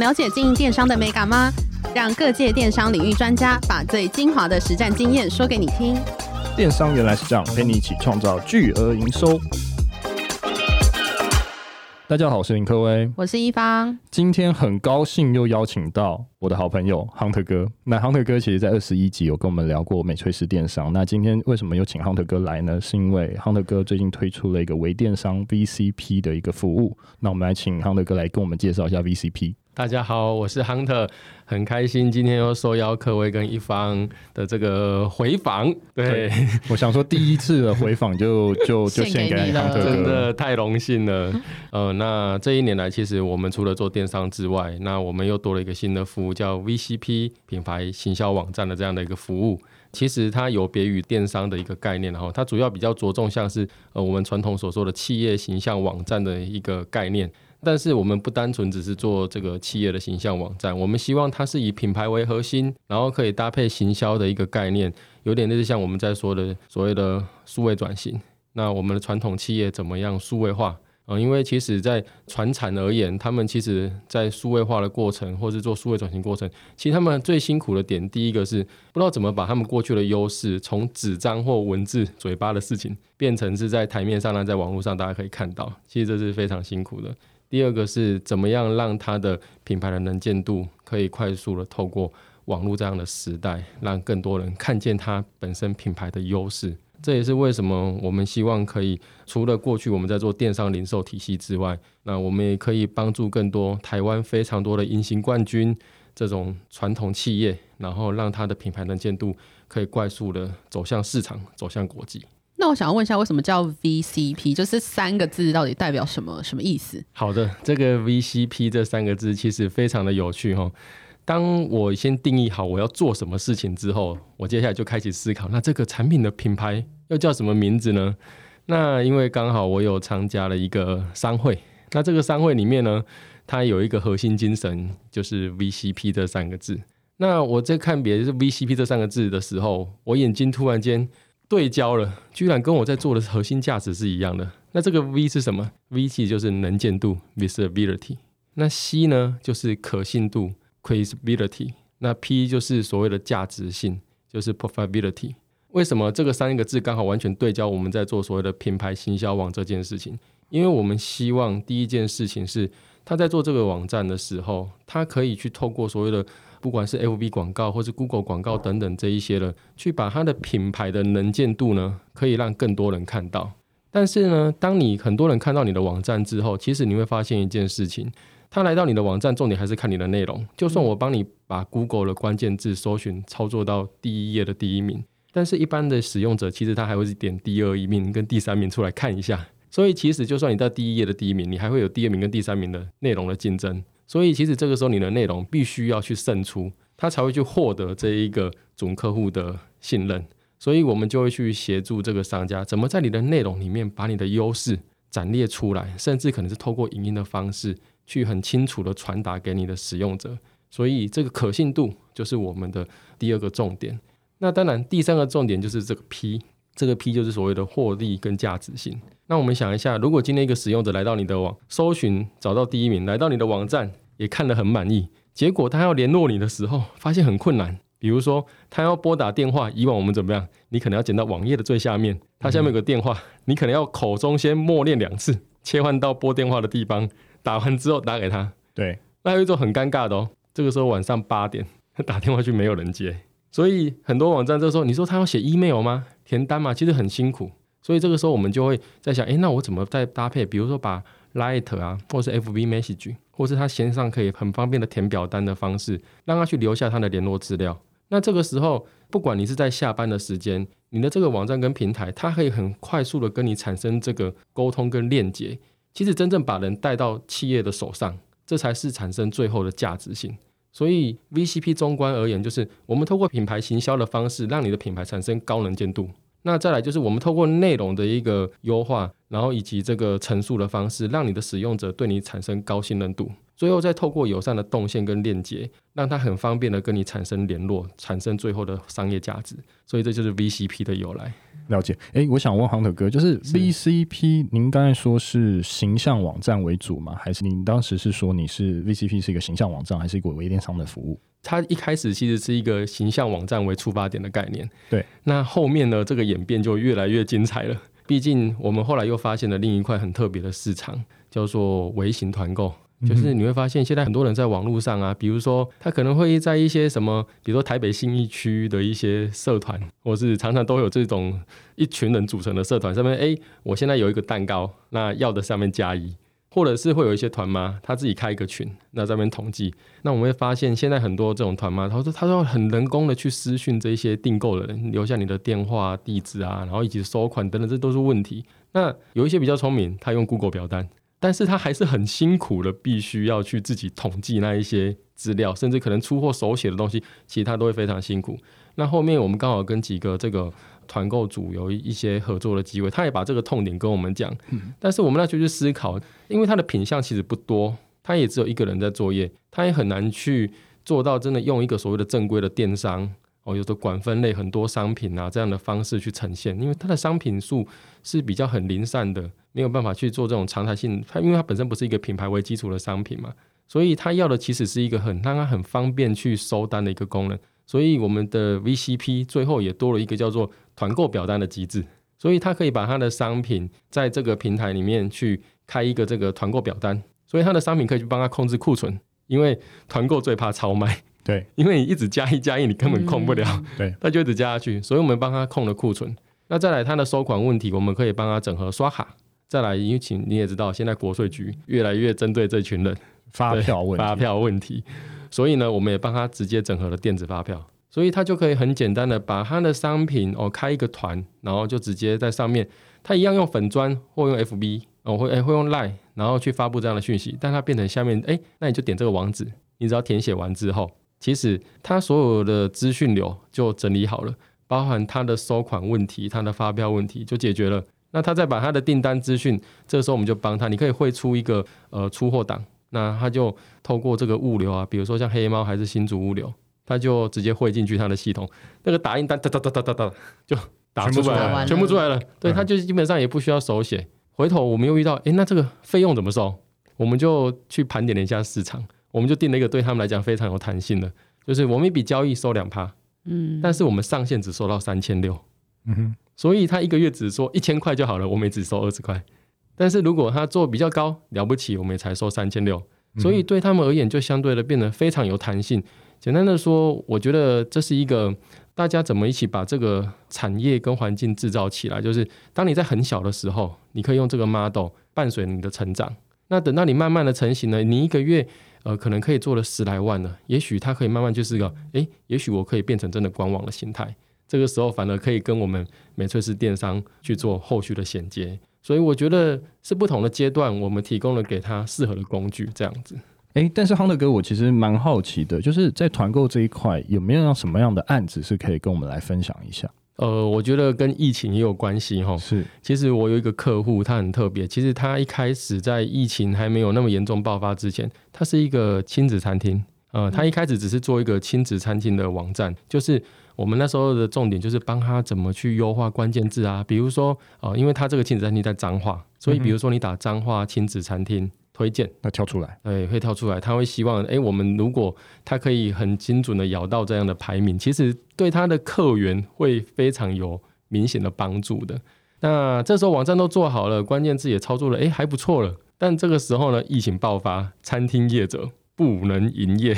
了解经营电商的美感吗？让各界电商领域专家把最精华的实战经验说给你听。电商原来是这样，陪你一起创造巨额营收。大家好，我是林科威，我是一方。今天很高兴又邀请到我的好朋友 Hunter 哥。那 Hunter 哥其实在二十一集有跟我们聊过美翠丝电商。那今天为什么又请 Hunter 哥来呢？是因为 Hunter 哥最近推出了一个微电商 VCP 的一个服务。那我们来请 Hunter 哥来跟我们介绍一下 VCP。大家好，我是 Hunter，很开心今天又受邀客位跟一方的这个回访。对，对我想说第一次的回访就 就就献给 Hunter 哥，真的太荣幸了。呃，那这一年来，其实我们除了做电商之外，那我们又多了一个新的服务，叫 VCP 品牌行销网站的这样的一个服务。其实它有别于电商的一个概念，然后它主要比较着重像是呃我们传统所说的企业形象网站的一个概念。但是我们不单纯只是做这个企业的形象网站，我们希望它是以品牌为核心，然后可以搭配行销的一个概念，有点类似像我们在说的所谓的数位转型。那我们的传统企业怎么样数位化？嗯，因为其实在传产而言，他们其实在数位化的过程，或是做数位转型过程，其实他们最辛苦的点，第一个是不知道怎么把他们过去的优势，从纸张或文字嘴巴的事情，变成是在台面上呢，在网络上大家可以看到，其实这是非常辛苦的。第二个是怎么样让它的品牌的能见度可以快速的透过网络这样的时代，让更多人看见它本身品牌的优势。这也是为什么我们希望可以除了过去我们在做电商零售体系之外，那我们也可以帮助更多台湾非常多的隐形冠军这种传统企业，然后让它的品牌能见度可以快速的走向市场，走向国际。那我想要问一下，为什么叫 VCP？就是三个字到底代表什么？什么意思？好的，这个 VCP 这三个字其实非常的有趣哈。当我先定义好我要做什么事情之后，我接下来就开始思考，那这个产品的品牌要叫什么名字呢？那因为刚好我有参加了一个商会，那这个商会里面呢，它有一个核心精神，就是 VCP 这三个字。那我在看别是 VCP 这三个字的时候，我眼睛突然间。对焦了，居然跟我在做的核心价值是一样的。那这个 V 是什么？V 其实就是能见度 （visibility）。那 C 呢，就是可信度 （credibility）。那 P 就是所谓的价值性，就是 profitability。为什么这个三个字刚好完全对焦？我们在做所谓的品牌行销网这件事情，因为我们希望第一件事情是，他在做这个网站的时候，他可以去透过所谓的。不管是 FB 广告或是 Google 广告等等这一些的，去把它的品牌的能见度呢，可以让更多人看到。但是呢，当你很多人看到你的网站之后，其实你会发现一件事情，他来到你的网站，重点还是看你的内容。就算我帮你把 Google 的关键字搜寻操作到第一页的第一名，但是一般的使用者其实他还会是点第二一名跟第三名出来看一下。所以其实就算你到第一页的第一名，你还会有第二名跟第三名的内容的竞争。所以，其实这个时候你的内容必须要去胜出，他才会去获得这一个准客户的信任。所以我们就会去协助这个商家，怎么在你的内容里面把你的优势展列出来，甚至可能是透过影音的方式去很清楚的传达给你的使用者。所以，这个可信度就是我们的第二个重点。那当然，第三个重点就是这个 P。这个 P 就是所谓的获利跟价值性。那我们想一下，如果今天一个使用者来到你的网搜寻，找到第一名，来到你的网站也看得很满意，结果他要联络你的时候，发现很困难。比如说他要拨打电话，以往我们怎么样？你可能要剪到网页的最下面，他下面有个电话，你可能要口中先默念两次，切换到拨电话的地方，打完之后打给他。对，那有一种很尴尬的哦，这个时候晚上八点 打电话去没有人接，所以很多网站这时候你说他要写 email 吗？填单嘛，其实很辛苦，所以这个时候我们就会在想，诶，那我怎么再搭配？比如说把 Light 啊，或是 FB Message，或是他线上可以很方便的填表单的方式，让他去留下他的联络资料。那这个时候，不管你是在下班的时间，你的这个网站跟平台，它可以很快速的跟你产生这个沟通跟链接。其实真正把人带到企业的手上，这才是产生最后的价值性。所以 VCP 综观而言，就是我们透过品牌行销的方式，让你的品牌产生高能见度。那再来就是我们透过内容的一个优化，然后以及这个陈述的方式，让你的使用者对你产生高信任度。最后再透过友善的动线跟链接，让它很方便的跟你产生联络，产生最后的商业价值。所以这就是 VCP 的由来。了解。哎，我想问 Hunter 哥，就是 VCP，您刚才说是形象网站为主吗？还是您当时是说你是 VCP 是一个形象网站，还是一个微电商的服务？它一开始其实是一个形象网站为出发点的概念。对。那后面呢，这个演变就越来越精彩了。毕竟我们后来又发现了另一块很特别的市场，叫做微型团购。就是你会发现，现在很多人在网络上啊，比如说他可能会在一些什么，比如说台北信义区的一些社团，或是常常都有这种一群人组成的社团上面，哎，我现在有一个蛋糕，那要的上面加一，或者是会有一些团妈他自己开一个群，那上面统计，那我们会发现现在很多这种团妈，他说他说很人工的去私讯这些订购的人，留下你的电话、地址啊，然后以及收款等等，这都是问题。那有一些比较聪明，他用 Google 表单。但是他还是很辛苦的，必须要去自己统计那一些资料，甚至可能出货手写的东西，其实他都会非常辛苦。那后面我们刚好跟几个这个团购组有一些合作的机会，他也把这个痛点跟我们讲。但是我们那就去思考，因为他的品相其实不多，他也只有一个人在作业，他也很难去做到真的用一个所谓的正规的电商。哦，有的管分类很多商品啊，这样的方式去呈现，因为它的商品数是比较很零散的，没有办法去做这种常态性。它因为它本身不是一个品牌为基础的商品嘛，所以它要的其实是一个很让它很方便去收单的一个功能。所以我们的 VCP 最后也多了一个叫做团购表单的机制，所以它可以把它的商品在这个平台里面去开一个这个团购表单，所以它的商品可以去帮它控制库存，因为团购最怕超卖。对，因为你一直加一加一，你根本控不了。嗯、对，他就一直加下去，所以我们帮他控了库存。那再来他的收款问题，我们可以帮他整合刷卡。再来，因为请你也知道，现在国税局越来越针对这群人。发票问题，发票问题，所以呢，我们也帮他直接整合了电子发票，所以他就可以很简单的把他的商品哦开一个团，然后就直接在上面，他一样用粉砖或用 FB 哦会诶会用 Line，然后去发布这样的讯息，但他变成下面哎，那你就点这个网址，你只要填写完之后。其实他所有的资讯流就整理好了，包含他的收款问题、他的发票问题就解决了。那他再把他的订单资讯，这个时候我们就帮他，你可以汇出一个呃出货档，那他就透过这个物流啊，比如说像黑猫还是新竹物流，他就直接汇进去他的系统，那个打印单哒哒哒哒哒哒就打出来了，全部出来了。对，他就基本上也不需要手写。回头我们又遇到，诶，那这个费用怎么收？我们就去盘点了一下市场。我们就定了一个对他们来讲非常有弹性的，就是我们一笔交易收两趴，嗯，但是我们上限只收到三千六，嗯哼，所以他一个月只收一千块就好了，我们也只收二十块。但是如果他做比较高，了不起，我们也才收三千六，所以对他们而言就相对的变得非常有弹性。简单的说，我觉得这是一个大家怎么一起把这个产业跟环境制造起来，就是当你在很小的时候，你可以用这个 model 伴随你的成长，那等到你慢慢的成型了，你一个月。呃，可能可以做了十来万了，也许他可以慢慢就是个，诶，也许我可以变成真的官网的心态。这个时候反而可以跟我们美翠丝电商去做后续的衔接。所以我觉得是不同的阶段，我们提供了给他适合的工具，这样子。诶，但是 Hunter 哥，我其实蛮好奇的，就是在团购这一块，有没有什么样的案子是可以跟我们来分享一下？呃，我觉得跟疫情也有关系哈。是，其实我有一个客户，他很特别。其实他一开始在疫情还没有那么严重爆发之前，他是一个亲子餐厅。呃，他一开始只是做一个亲子餐厅的网站，就是我们那时候的重点就是帮他怎么去优化关键字啊，比如说，呃，因为他这个亲子餐厅在彰化，所以比如说你打彰化亲子餐厅。推荐，那跳出来，对，会跳出来。他会希望，哎，我们如果他可以很精准的咬到这样的排名，其实对他的客源会非常有明显的帮助的。那这时候网站都做好了，关键字也操作了，哎，还不错了。但这个时候呢，疫情爆发，餐厅业者不能营业。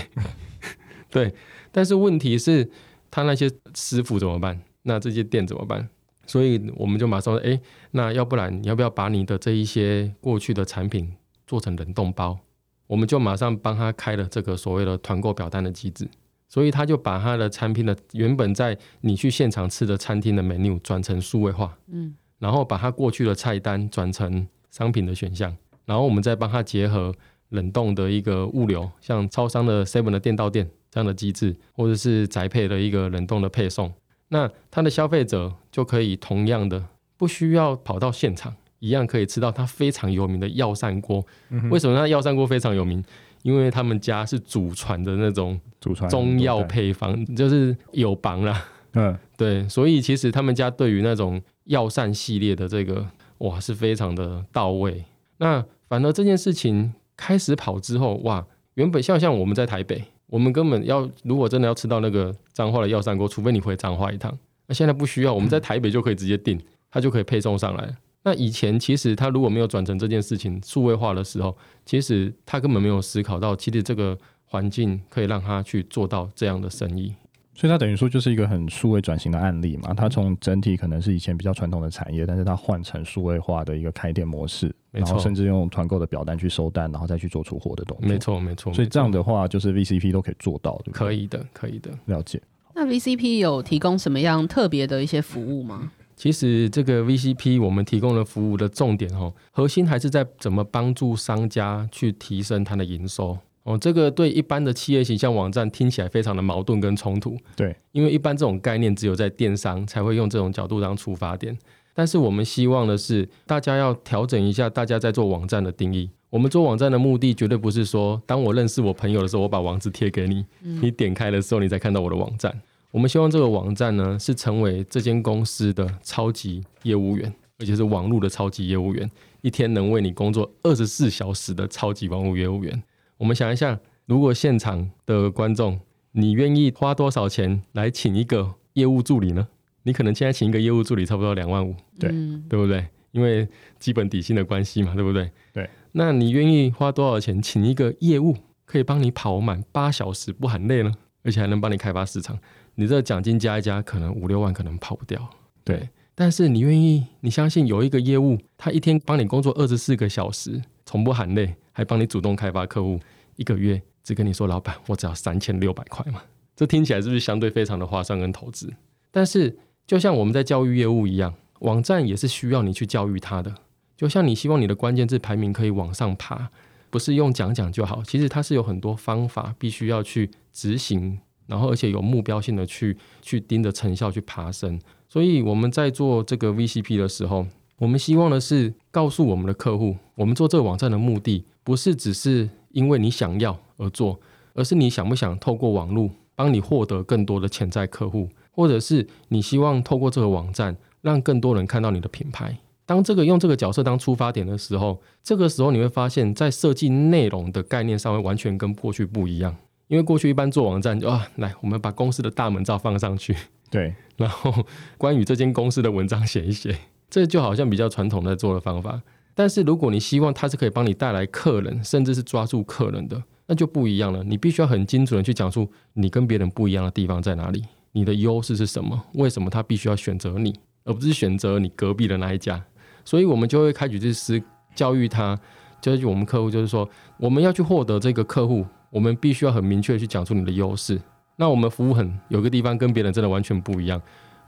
对，但是问题是，他那些师傅怎么办？那这些店怎么办？所以我们就马上说，哎，那要不然你要不要把你的这一些过去的产品做成冷冻包，我们就马上帮他开了这个所谓的团购表单的机制，所以他就把他的产品的原本在你去现场吃的餐厅的 menu 转成数位化，嗯，然后把他过去的菜单转成商品的选项，然后我们再帮他结合冷冻的一个物流，像超商的 seven 的店到店这样的机制，或者是宅配的一个冷冻的配送，那他的消费者就可以同样的不需要跑到现场。一样可以吃到它非常有名的药膳锅。为什么它药膳锅非常有名？因为他们家是祖传的那种祖传中药配方，就是有帮啦。嗯，对，所以其实他们家对于那种药膳系列的这个哇是非常的到位。那反而这件事情开始跑之后，哇，原本像像我们在台北，我们根本要如果真的要吃到那个彰化的药膳锅，除非你回彰化一趟。那现在不需要，我们在台北就可以直接订，它就可以配送上来。那以前其实他如果没有转成这件事情数位化的时候，其实他根本没有思考到，其实这个环境可以让他去做到这样的生意。所以它等于说就是一个很数位转型的案例嘛。它从整体可能是以前比较传统的产业，但是它换成数位化的一个开店模式，然后甚至用团购的表单去收单，然后再去做出货的东西。没错，没错。所以这样的话，就是 VCP 都可以做到，对不对？可以的，可以的。了解。那 VCP 有提供什么样特别的一些服务吗？其实这个 VCP 我们提供的服务的重点哦，核心还是在怎么帮助商家去提升它的营收哦。这个对一般的企业形象网站听起来非常的矛盾跟冲突。对，因为一般这种概念只有在电商才会用这种角度当出发点。但是我们希望的是，大家要调整一下大家在做网站的定义。我们做网站的目的绝对不是说，当我认识我朋友的时候，我把网址贴给你，你点开的时候你才看到我的网站。我们希望这个网站呢，是成为这间公司的超级业务员，而且是网络的超级业务员，一天能为你工作二十四小时的超级网络业务员。我们想一下，如果现场的观众，你愿意花多少钱来请一个业务助理呢？你可能现在请一个业务助理差不多两万五，对，对不对？因为基本底薪的关系嘛，对不对？对。那你愿意花多少钱请一个业务可以帮你跑满八小时不含累呢？而且还能帮你开发市场？你这个奖金加一加，可能五六万，可能跑不掉。对，但是你愿意，你相信有一个业务，他一天帮你工作二十四个小时，从不含泪，还帮你主动开发客户，一个月只跟你说，老板，我只要三千六百块嘛。这听起来是不是相对非常的划算跟投资？但是就像我们在教育业务一样，网站也是需要你去教育它的。就像你希望你的关键字排名可以往上爬，不是用讲讲就好，其实它是有很多方法，必须要去执行。然后，而且有目标性的去去盯着成效去爬升，所以我们在做这个 VCP 的时候，我们希望的是告诉我们的客户，我们做这个网站的目的不是只是因为你想要而做，而是你想不想透过网络帮你获得更多的潜在客户，或者是你希望透过这个网站让更多人看到你的品牌。当这个用这个角色当出发点的时候，这个时候你会发现在设计内容的概念上会完全跟过去不一样。因为过去一般做网站就啊，来我们把公司的大门照放上去，对，然后关于这间公司的文章写一写，这就好像比较传统在做的方法。但是如果你希望它是可以帮你带来客人，甚至是抓住客人的，那就不一样了。你必须要很精准的去讲述你跟别人不一样的地方在哪里，你的优势是什么，为什么他必须要选择你，而不是选择你隔壁的那一家。所以我们就会开始去思教育他，教育我们客户就是说，我们要去获得这个客户。我们必须要很明确去讲出你的优势。那我们服务很有个地方跟别人真的完全不一样。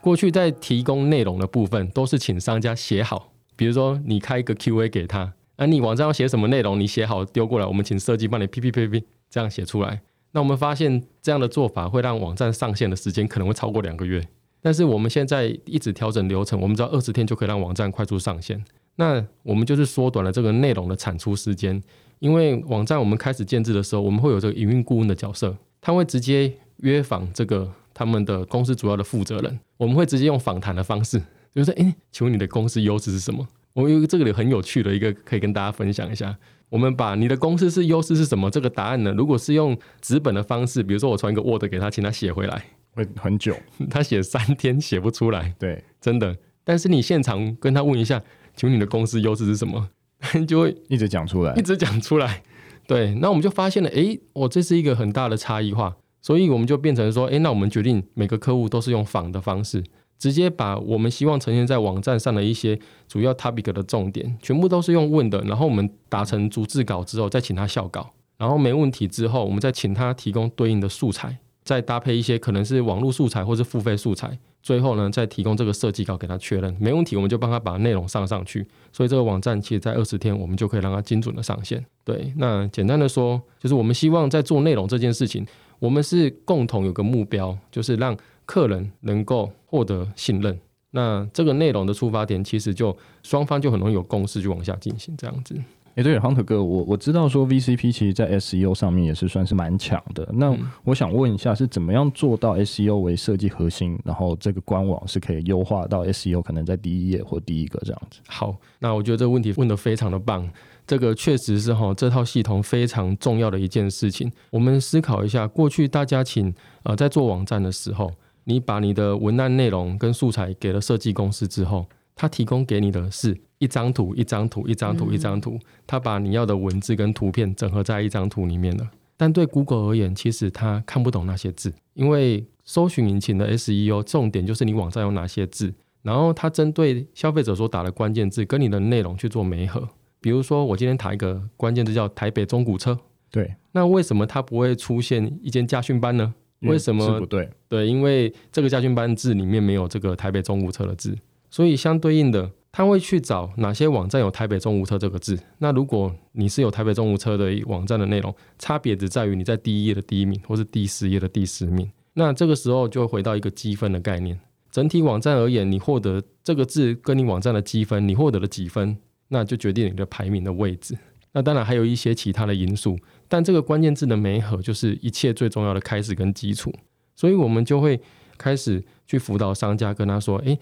过去在提供内容的部分，都是请商家写好，比如说你开一个 QA 给他，那你网站要写什么内容，你写好丢过来，我们请设计帮你 P P P P 这样写出来。那我们发现这样的做法会让网站上线的时间可能会超过两个月。但是我们现在一直调整流程，我们知道二十天就可以让网站快速上线。那我们就是缩短了这个内容的产出时间。因为网站我们开始建制的时候，我们会有这个营运顾问的角色，他会直接约访这个他们的公司主要的负责人，我们会直接用访谈的方式，就是说，哎，请问你的公司优势是什么？我们有一个这个里很有趣的一个可以跟大家分享一下。我们把你的公司是优势是什么这个答案呢？如果是用纸本的方式，比如说我传一个 Word 给他，请他写回来，会很久，他写三天写不出来，对，真的。但是你现场跟他问一下，请问你的公司优势是什么？就会一直讲出来，一直讲出来。对，那我们就发现了，诶，我这是一个很大的差异化，所以我们就变成说，诶，那我们决定每个客户都是用仿的方式，直接把我们希望呈现在网站上的一些主要 topic 的重点，全部都是用问的，然后我们打成逐字稿之后，再请他校稿，然后没问题之后，我们再请他提供对应的素材。再搭配一些可能是网络素材或是付费素材，最后呢再提供这个设计稿给他确认，没问题，我们就帮他把内容上上去。所以这个网站其实在二十天，我们就可以让它精准的上线。对，那简单的说，就是我们希望在做内容这件事情，我们是共同有个目标，就是让客人能够获得信任。那这个内容的出发点，其实就双方就很容易有共识，就往下进行这样子。哎，对，Hunter 哥，我我知道说 VCP 其实在 SEO 上面也是算是蛮强的。那我想问一下，是怎么样做到 SEO 为设计核心，然后这个官网是可以优化到 SEO 可能在第一页或第一个这样子？好，那我觉得这个问题问得非常的棒。这个确实是哈，这套系统非常重要的一件事情。我们思考一下，过去大家请呃在做网站的时候，你把你的文案内容跟素材给了设计公司之后，他提供给你的是一张图、一张图、一张图、一张图，它把你要的文字跟图片整合在一张图里面了。但对 Google 而言，其实它看不懂那些字，因为搜寻引擎的 SEO 重点就是你网站有哪些字，然后它针对消费者所打的关键字跟你的内容去做媒合。比如说，我今天打一个关键字叫台北中古车，对，那为什么它不会出现一间家训班呢？为什么？不对，对，因为这个家训班字里面没有这个台北中古车的字，所以相对应的，他会去找哪些网站有台北中无车这个字。那如果你是有台北中无车的网站的内容，差别只在于你在第一页的第一名，或是第十页的第十名。那这个时候就会回到一个积分的概念。整体网站而言，你获得这个字跟你网站的积分，你获得了几分？那就决定你的排名的位置。那当然还有一些其他的因素，但这个关键字的媒合就是一切最重要的开始跟基础。所以我们就会开始去辅导商家，跟他说：“诶，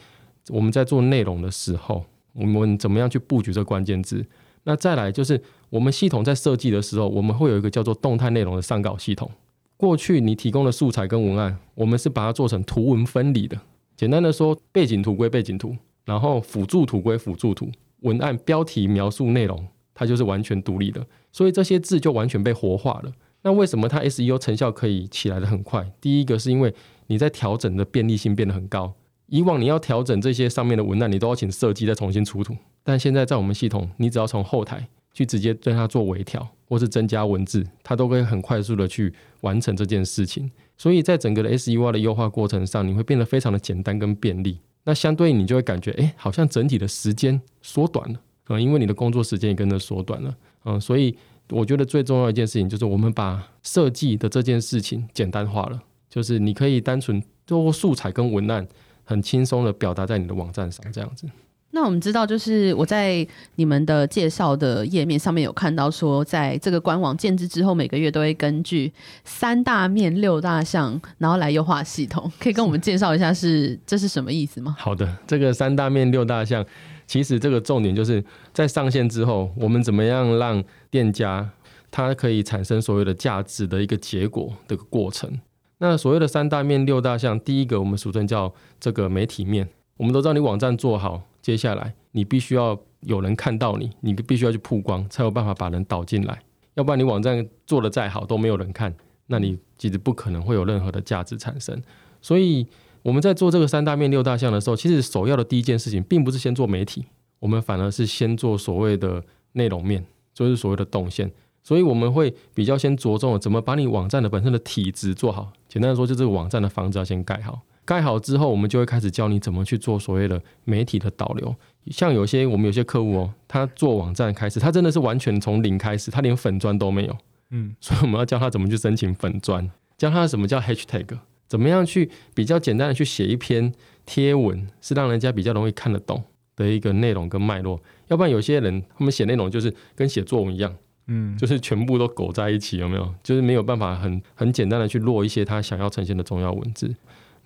我们在做内容的时候，我们怎么样去布局这关键字？那再来就是我们系统在设计的时候，我们会有一个叫做动态内容的上稿系统。过去你提供的素材跟文案，我们是把它做成图文分离的。简单的说，背景图归背景图，然后辅助图归辅助图。”文案标题描述内容，它就是完全独立的，所以这些字就完全被活化了。那为什么它 SEO 成效可以起来得很快？第一个是因为你在调整的便利性变得很高。以往你要调整这些上面的文案，你都要请设计再重新出图，但现在在我们系统，你只要从后台去直接对它做微调，或是增加文字，它都可以很快速的去完成这件事情。所以在整个的 SEO 的优化过程上，你会变得非常的简单跟便利。那相对你就会感觉，哎，好像整体的时间缩短了，可能因为你的工作时间也跟着缩短了，嗯，所以我觉得最重要一件事情就是我们把设计的这件事情简单化了，就是你可以单纯通过素材跟文案，很轻松的表达在你的网站上，这样子。那我们知道，就是我在你们的介绍的页面上面有看到说，在这个官网建制之后，每个月都会根据三大面六大项，然后来优化系统。可以跟我们介绍一下是，是这是什么意思吗？好的，这个三大面六大项，其实这个重点就是在上线之后，我们怎么样让店家它可以产生所谓的价值的一个结果的个过程。那所谓的三大面六大项，第一个我们俗称叫这个媒体面。我们都知道，你网站做好，接下来你必须要有人看到你，你必须要去曝光，才有办法把人导进来。要不然你网站做得再好都没有人看，那你其实不可能会有任何的价值产生。所以我们在做这个三大面六大项的时候，其实首要的第一件事情，并不是先做媒体，我们反而是先做所谓的内容面，就是所谓的动线。所以我们会比较先着重怎么把你网站的本身的体质做好。简单的说，就这个网站的房子要先盖好。盖好之后，我们就会开始教你怎么去做所谓的媒体的导流。像有些我们有些客户哦，他做网站开始，他真的是完全从零开始，他连粉砖都没有。嗯，所以我们要教他怎么去申请粉砖，教他什么叫 hashtag，怎么样去比较简单的去写一篇贴文，是让人家比较容易看得懂的一个内容跟脉络。要不然有些人他们写内容就是跟写作文一样，嗯，就是全部都苟在一起，有没有？就是没有办法很很简单的去落一些他想要呈现的重要文字。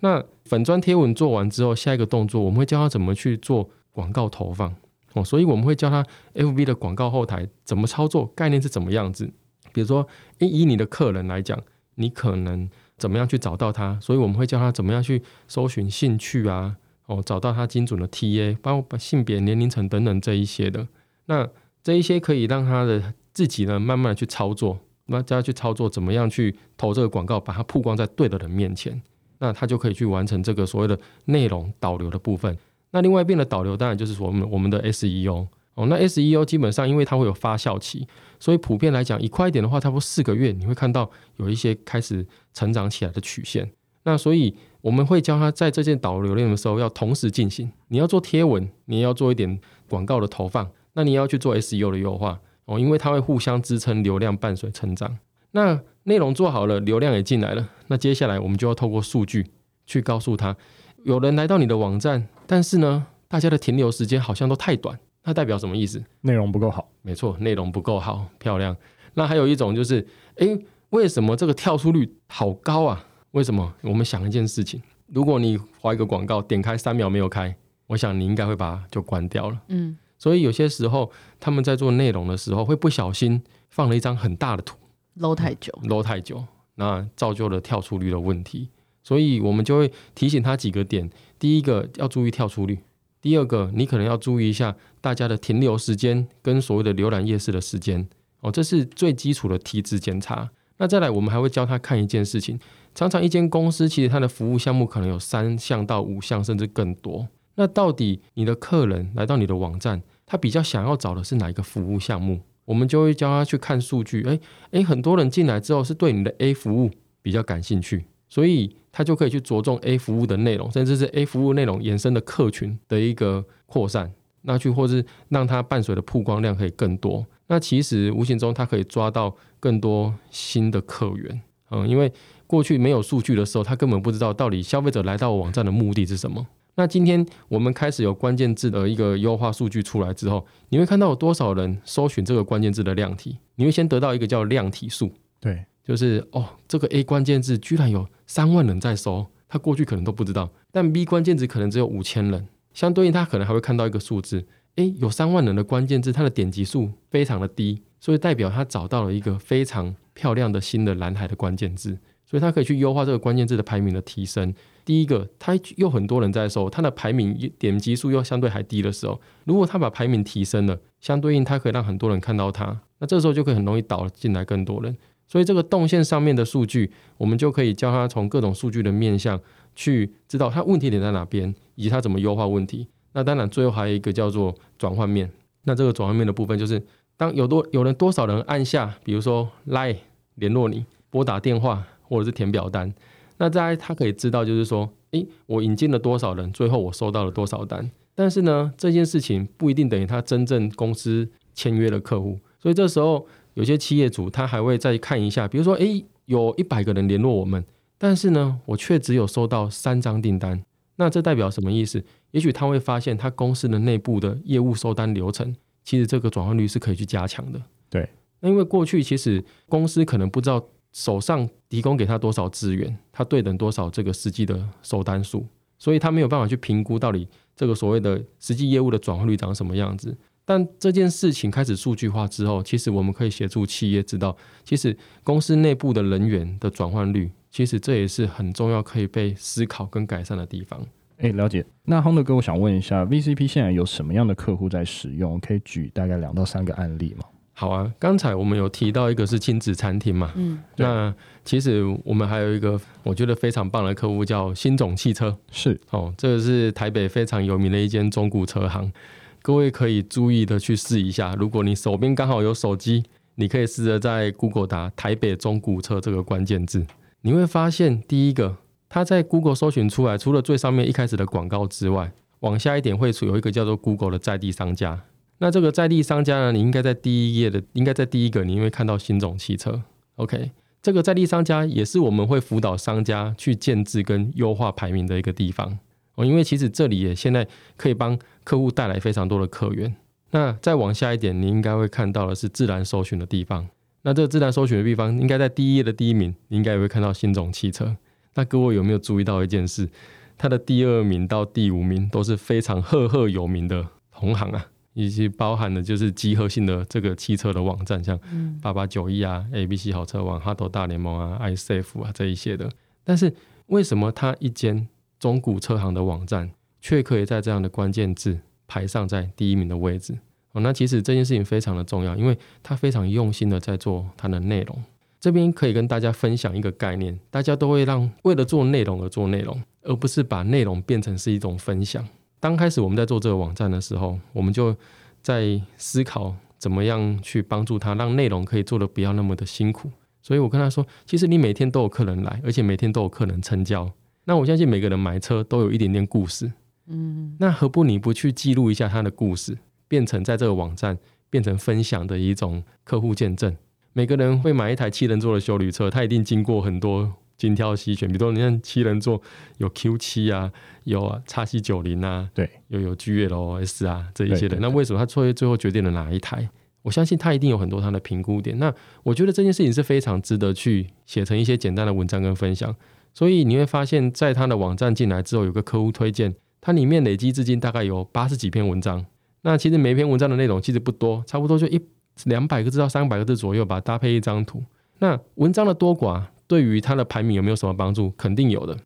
那粉砖贴文做完之后，下一个动作我们会教他怎么去做广告投放哦，所以我们会教他 FB 的广告后台怎么操作，概念是怎么样子。比如说，以你的客人来讲，你可能怎么样去找到他？所以我们会教他怎么样去搜寻兴趣啊，哦，找到他精准的 TA，包括性别、年龄层等等这一些的。那这一些可以让他的自己呢，慢慢的去操作，那叫他去操作怎么样去投这个广告，把它曝光在对的人面前。那他就可以去完成这个所谓的内容导流的部分。那另外一边的导流当然就是说我们我们的 SEO 哦。那 SEO 基本上因为它会有发酵期，所以普遍来讲，以快一点的话，差不多四个月你会看到有一些开始成长起来的曲线。那所以我们会教他在这件导流链的时候要同时进行。你要做贴文，你要做一点广告的投放，那你要去做 SEO 的优化哦，因为它会互相支撑，流量伴随成长。那内容做好了，流量也进来了。那接下来我们就要透过数据去告诉他，有人来到你的网站，但是呢，大家的停留时间好像都太短。那代表什么意思？内容不够好。没错，内容不够好，漂亮。那还有一种就是，诶，为什么这个跳出率好高啊？为什么？我们想一件事情，如果你划一个广告，点开三秒没有开，我想你应该会把它就关掉了。嗯。所以有些时候他们在做内容的时候，会不小心放了一张很大的图，load 太久，load 太久，那造就了跳出率的问题。所以我们就会提醒他几个点：第一个要注意跳出率。第二个，你可能要注意一下大家的停留时间跟所谓的浏览夜市的时间哦，这是最基础的体质检查。那再来，我们还会教他看一件事情。常常一间公司其实它的服务项目可能有三项到五项，甚至更多。那到底你的客人来到你的网站，他比较想要找的是哪一个服务项目？我们就会教他去看数据。诶诶，很多人进来之后是对你的 A 服务比较感兴趣，所以。他就可以去着重 A 服务的内容，甚至是 A 服务内容延伸的客群的一个扩散，那去或是让它伴随的曝光量可以更多。那其实无形中他可以抓到更多新的客源，嗯，因为过去没有数据的时候，他根本不知道到底消费者来到网站的目的是什么。那今天我们开始有关键字的一个优化数据出来之后，你会看到有多少人搜寻这个关键字的量体，你会先得到一个叫量体数，对。就是哦，这个 A 关键字居然有三万人在搜，他过去可能都不知道。但 B 关键字可能只有五千人，相对应他可能还会看到一个数字，诶，有三万人的关键字，它的点击数非常的低，所以代表他找到了一个非常漂亮的新的蓝海的关键字，所以他可以去优化这个关键字的排名的提升。第一个，他又很多人在搜，他的排名点击数又相对还低的时候，如果他把排名提升了，相对应他可以让很多人看到他，那这时候就可以很容易导进来更多人。所以这个动线上面的数据，我们就可以教他从各种数据的面向去知道他问题点在哪边，以及他怎么优化问题。那当然，最后还有一个叫做转换面。那这个转换面的部分，就是当有多有人多少人按下，比如说 LINE 联络你、拨打电话或者是填表单，那在他可以知道，就是说，诶，我引进了多少人，最后我收到了多少单。但是呢，这件事情不一定等于他真正公司签约的客户。所以这时候。有些企业主他还会再看一下，比如说，诶，有一百个人联络我们，但是呢，我却只有收到三张订单，那这代表什么意思？也许他会发现他公司的内部的业务收单流程，其实这个转换率是可以去加强的。对，那因为过去其实公司可能不知道手上提供给他多少资源，他对等多少这个实际的收单数，所以他没有办法去评估到底这个所谓的实际业务的转换率长什么样子。但这件事情开始数据化之后，其实我们可以协助企业知道，其实公司内部的人员的转换率，其实这也是很重要可以被思考跟改善的地方。哎，了解。那亨特哥，我想问一下，VCP 现在有什么样的客户在使用？可以举大概两到三个案例吗？好啊，刚才我们有提到一个是亲子餐厅嘛，嗯，那其实我们还有一个我觉得非常棒的客户叫新总汽车，是哦，这个是台北非常有名的一间中古车行。各位可以注意的去试一下，如果你手边刚好有手机，你可以试着在 Google 打“台北中古车”这个关键字，你会发现，第一个，它在 Google 搜寻出来，除了最上面一开始的广告之外，往下一点会有一个叫做 Google 的在地商家。那这个在地商家呢，你应该在第一页的，应该在第一个，你会看到新总汽车。OK，这个在地商家也是我们会辅导商家去建制跟优化排名的一个地方。哦，因为其实这里也现在可以帮客户带来非常多的客源。那再往下一点，你应该会看到的是自然搜寻的地方。那这个自然搜寻的地方，应该在第一页的第一名，你应该也会看到新总汽车。那各位有没有注意到一件事？它的第二名到第五名都是非常赫赫有名的同行啊，以及包含的就是集合性的这个汽车的网站，像八八九一啊、ABC 好车网、哈斗大联盟啊、iSafe 啊这一些的。但是为什么它一间中古车行的网站，却可以在这样的关键字排上在第一名的位置哦。那其实这件事情非常的重要，因为它非常用心的在做它的内容。这边可以跟大家分享一个概念，大家都会让为了做内容而做内容，而不是把内容变成是一种分享。刚开始我们在做这个网站的时候，我们就在思考怎么样去帮助他，让内容可以做得不要那么的辛苦。所以我跟他说，其实你每天都有客人来，而且每天都有客人成交。那我相信每个人买车都有一点点故事，嗯，那何不你不去记录一下他的故事，变成在这个网站变成分享的一种客户见证？每个人会买一台七人座的修旅车，他一定经过很多精挑细选。比如说，你看七人座有 Q 七啊，有叉 C 九零啊，对，又有 G L S 啊这一些的。那为什么他最最后决定了哪一台？我相信他一定有很多他的评估点。那我觉得这件事情是非常值得去写成一些简单的文章跟分享。所以你会发现在他的网站进来之后，有个客户推荐，它里面累积至今大概有八十几篇文章。那其实每一篇文章的内容其实不多，差不多就一两百个字到三百个字左右吧，搭配一张图。那文章的多寡对于它的排名有没有什么帮助？肯定有的，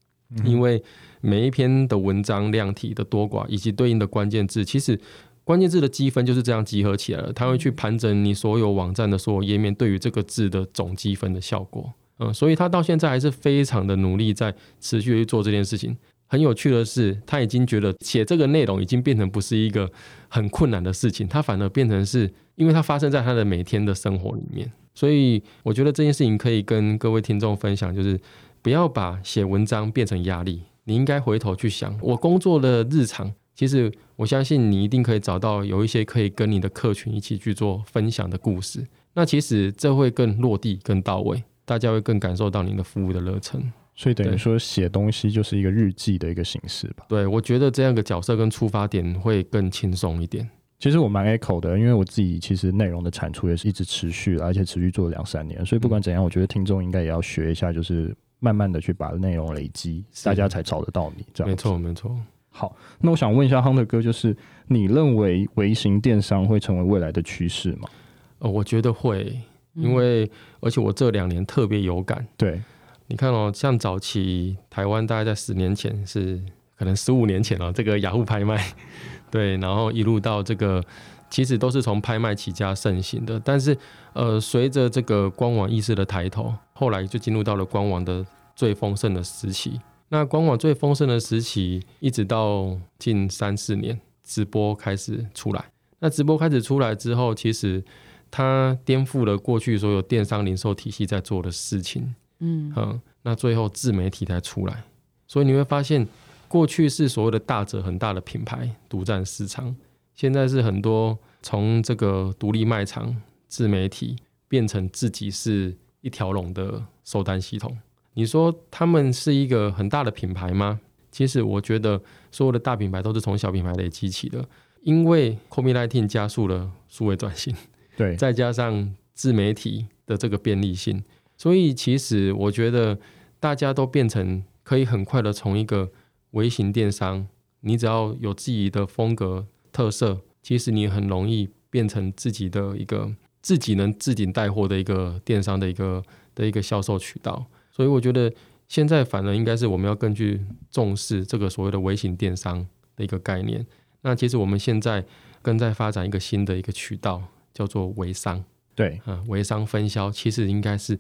因为每一篇的文章量体的多寡以及对应的关键字，其实。关键字的积分就是这样集合起来了，它会去盘整你所有网站的所有页面对于这个字的总积分的效果。嗯，所以他到现在还是非常的努力在持续去做这件事情。很有趣的是，他已经觉得写这个内容已经变成不是一个很困难的事情，他反而变成是因为它发生在他的每天的生活里面。所以我觉得这件事情可以跟各位听众分享，就是不要把写文章变成压力，你应该回头去想我工作的日常。其实我相信你一定可以找到有一些可以跟你的客群一起去做分享的故事。那其实这会更落地、更到位，大家会更感受到你的服务的热忱。所以等于说写东西就是一个日记的一个形式吧？对，我觉得这样的角色跟出发点会更轻松一点。其实我蛮 echo 的，因为我自己其实内容的产出也是一直持续，而且持续做了两三年。所以不管怎样，我觉得听众应该也要学一下，就是慢慢的去把内容累积，大家才找得到你。这样没错，没错。好，那我想问一下 Hunter 哥，就是你认为微型电商会成为未来的趋势吗？呃，我觉得会，因为、嗯、而且我这两年特别有感。对，你看哦，像早期台湾大概在十年前是可能十五年前哦，这个雅虎拍卖，对，然后一路到这个，其实都是从拍卖起家盛行的。但是呃，随着这个官网意识的抬头，后来就进入到了官网的最丰盛的时期。那官网最丰盛的时期，一直到近三四年，直播开始出来。那直播开始出来之后，其实它颠覆了过去所有电商零售体系在做的事情。嗯嗯，那最后自媒体才出来，所以你会发现，过去是所谓的大者很大的品牌独占市场，现在是很多从这个独立卖场、自媒体变成自己是一条龙的收单系统。你说他们是一个很大的品牌吗？其实我觉得所有的大品牌都是从小品牌累积起的，因为 COVID-19 加速了数位转型，对，再加上自媒体的这个便利性，所以其实我觉得大家都变成可以很快的从一个微型电商，你只要有自己的风格特色，其实你很容易变成自己的一个自己能自己带货的一个电商的一个的一个销售渠道。所以我觉得现在反而应该是我们要更去重视这个所谓的微型电商的一个概念。那其实我们现在更在发展一个新的一个渠道，叫做微商。对，啊，微商分销其实应该是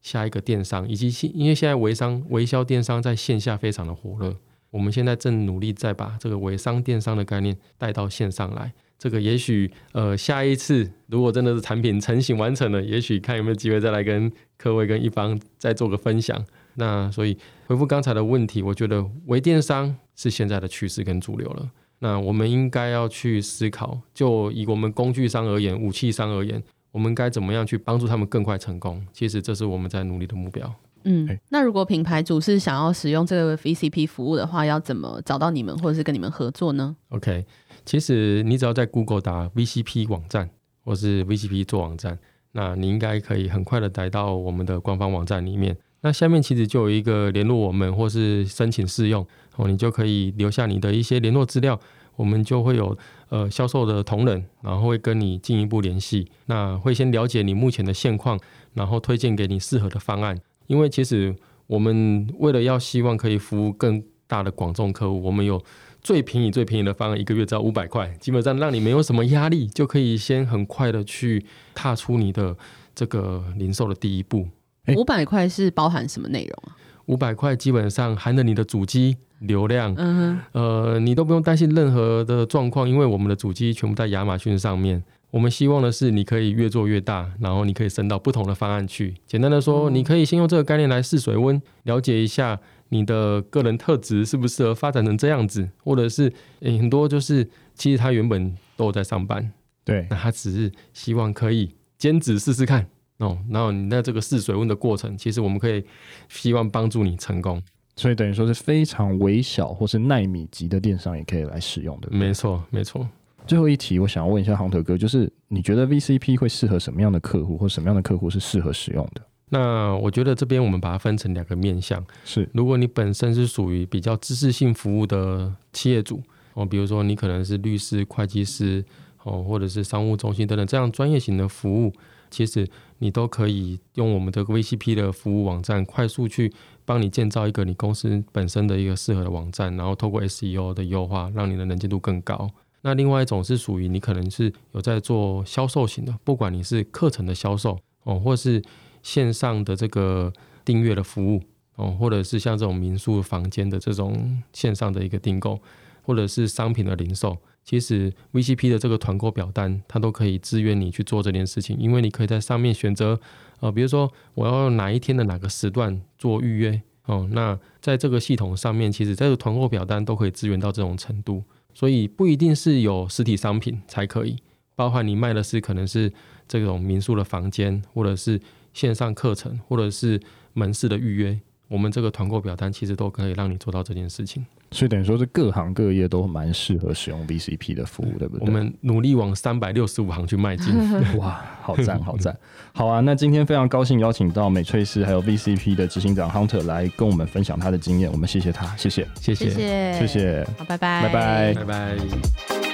下一个电商，以及因为现在微商微销电商在线下非常的火热，我们现在正努力在把这个微商电商的概念带到线上来。这个也许呃下一次如果真的是产品成型完成了，也许看有没有机会再来跟各位跟一方再做个分享。那所以回复刚才的问题，我觉得微电商是现在的趋势跟主流了。那我们应该要去思考，就以我们工具商而言，武器商而言，我们该怎么样去帮助他们更快成功？其实这是我们在努力的目标。嗯，那如果品牌主是想要使用这个 VCP 服务的话，要怎么找到你们，或者是跟你们合作呢？OK。其实你只要在 Google 打 VCP 网站，或是 VCP 做网站，那你应该可以很快的来到我们的官方网站里面。那下面其实就有一个联络我们，或是申请试用哦，你就可以留下你的一些联络资料，我们就会有呃销售的同仁，然后会跟你进一步联系。那会先了解你目前的现况，然后推荐给你适合的方案。因为其实我们为了要希望可以服务更大的广众客户，我们有。最便宜、最便宜的方案，一个月只要五百块，基本上让你没有什么压力，就可以先很快的去踏出你的这个零售的第一步。五百块是包含什么内容啊？五百块基本上含了你的主机流量，嗯哼，呃，你都不用担心任何的状况，因为我们的主机全部在亚马逊上面。我们希望的是，你可以越做越大，然后你可以升到不同的方案去。简单的说，你可以先用这个概念来试水温，了解一下。你的个人特质适不适合发展成这样子，或者是、欸、很多就是其实他原本都在上班，对，那他只是希望可以兼职试试看，哦，然后你在这个试水温的过程，其实我们可以希望帮助你成功。所以等于说是非常微小或是纳米级的电商也可以来使用的。没错，没错。最后一题，我想要问一下 Hunter 哥，就是你觉得 VCP 会适合什么样的客户，或什么样的客户是适合使用的？那我觉得这边我们把它分成两个面向。是，如果你本身是属于比较知识性服务的企业主哦，比如说你可能是律师、会计师哦，或者是商务中心等等这样专业型的服务，其实你都可以用我们这个 VCP 的服务网站，快速去帮你建造一个你公司本身的一个适合的网站，然后透过 SEO 的优化，让你的能见度更高。那另外一种是属于你可能是有在做销售型的，不管你是课程的销售哦，或是线上的这个订阅的服务哦，或者是像这种民宿房间的这种线上的一个订购，或者是商品的零售，其实 VCP 的这个团购表单它都可以支援你去做这件事情，因为你可以在上面选择呃，比如说我要哪一天的哪个时段做预约哦，那在这个系统上面，其实这个团购表单都可以支援到这种程度。所以不一定是有实体商品才可以，包含你卖的是可能是这种民宿的房间，或者是线上课程，或者是门市的预约。我们这个团购表单其实都可以让你做到这件事情，所以等于说是各行各业都蛮适合使用 VCP 的服务，对不对？我们努力往三百六十五行去迈进。哇，好赞，好赞！好啊，那今天非常高兴邀请到美翠师还有 VCP 的执行长 Hunter 来跟我们分享他的经验，我们谢谢他，谢谢，谢谢，谢谢，好，拜拜，拜拜，拜拜。